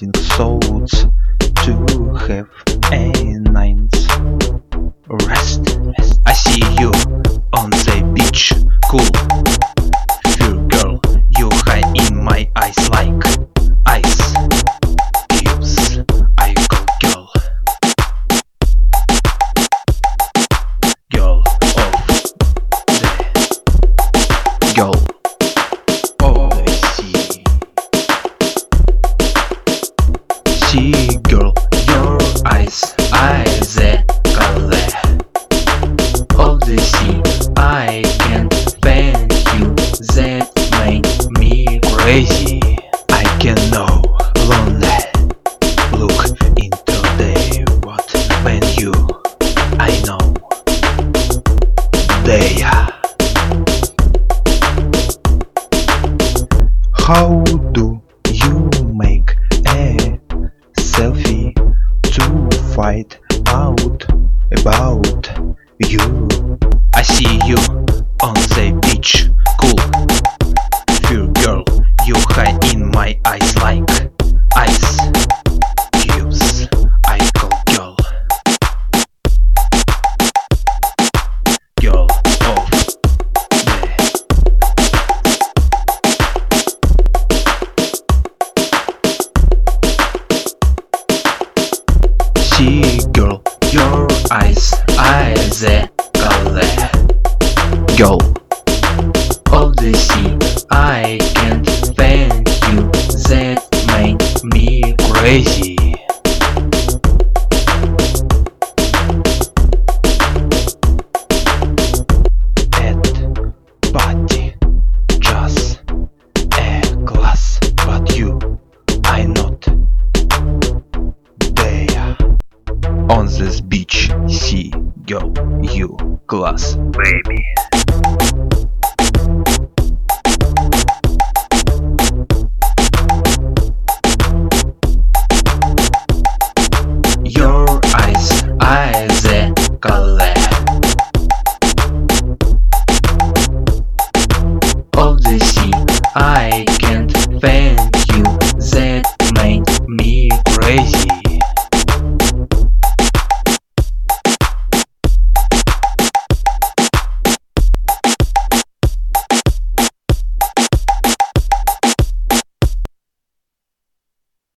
In souls to have a night's rest. I see you. Sea girl, your eyes are the color of the sea. I can't paint you that make me crazy. I can no longer look into the what when you I know they are. How do find out about you? I see you on the on this beach. Sea girl you class. Baby